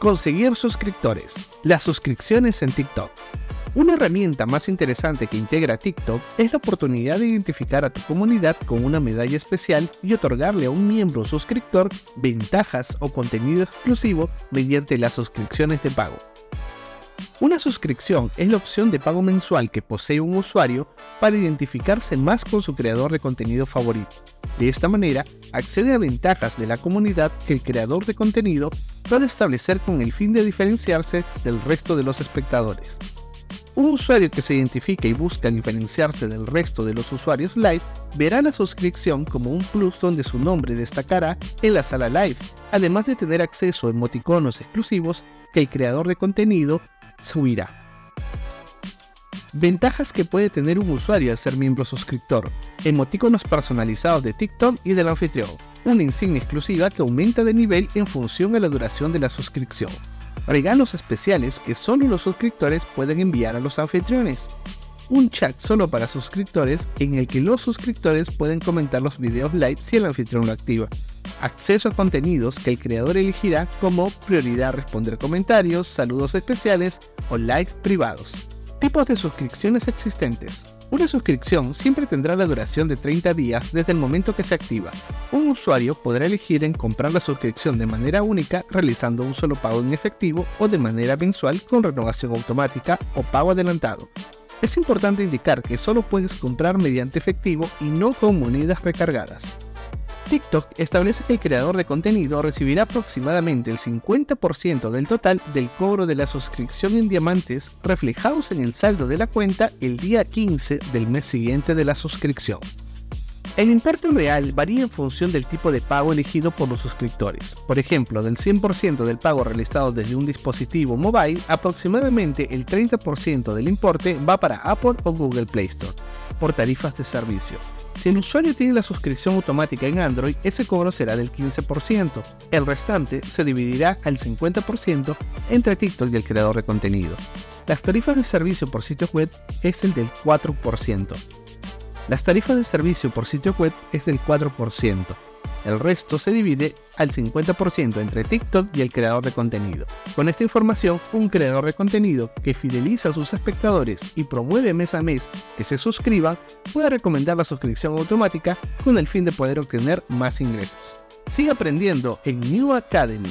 Conseguir suscriptores. Las suscripciones en TikTok. Una herramienta más interesante que integra TikTok es la oportunidad de identificar a tu comunidad con una medalla especial y otorgarle a un miembro suscriptor ventajas o contenido exclusivo mediante las suscripciones de pago. Una suscripción es la opción de pago mensual que posee un usuario para identificarse más con su creador de contenido favorito. De esta manera, accede a ventajas de la comunidad que el creador de contenido puede establecer con el fin de diferenciarse del resto de los espectadores. Un usuario que se identifica y busca diferenciarse del resto de los usuarios live verá la suscripción como un plus donde su nombre destacará en la sala live, además de tener acceso a emoticonos exclusivos que el creador de contenido subirá. Ventajas que puede tener un usuario al ser miembro suscriptor. Emoticonos personalizados de TikTok y del anfitrión. Una insignia exclusiva que aumenta de nivel en función a la duración de la suscripción. Regalos especiales que solo los suscriptores pueden enviar a los anfitriones. Un chat solo para suscriptores en el que los suscriptores pueden comentar los videos live si el anfitrión lo activa acceso a contenidos que el creador elegirá como prioridad responder comentarios, saludos especiales o live privados. Tipos de suscripciones existentes. Una suscripción siempre tendrá la duración de 30 días desde el momento que se activa. Un usuario podrá elegir en comprar la suscripción de manera única realizando un solo pago en efectivo o de manera mensual con renovación automática o pago adelantado. Es importante indicar que solo puedes comprar mediante efectivo y no con monedas recargadas. TikTok establece que el creador de contenido recibirá aproximadamente el 50% del total del cobro de la suscripción en diamantes reflejados en el saldo de la cuenta el día 15 del mes siguiente de la suscripción. El importe real varía en función del tipo de pago elegido por los suscriptores. Por ejemplo, del 100% del pago realizado desde un dispositivo mobile, aproximadamente el 30% del importe va para Apple o Google Play Store, por tarifas de servicio. Si el usuario tiene la suscripción automática en Android, ese cobro será del 15%. El restante se dividirá al 50% entre TikTok y el creador de contenido. Las tarifas de servicio por sitio web es el del 4%. Las tarifas de servicio por sitio web es del 4%. El resto se divide al 50% entre TikTok y el creador de contenido. Con esta información, un creador de contenido que fideliza a sus espectadores y promueve mes a mes que se suscriban puede recomendar la suscripción automática con el fin de poder obtener más ingresos. Sigue aprendiendo en New Academy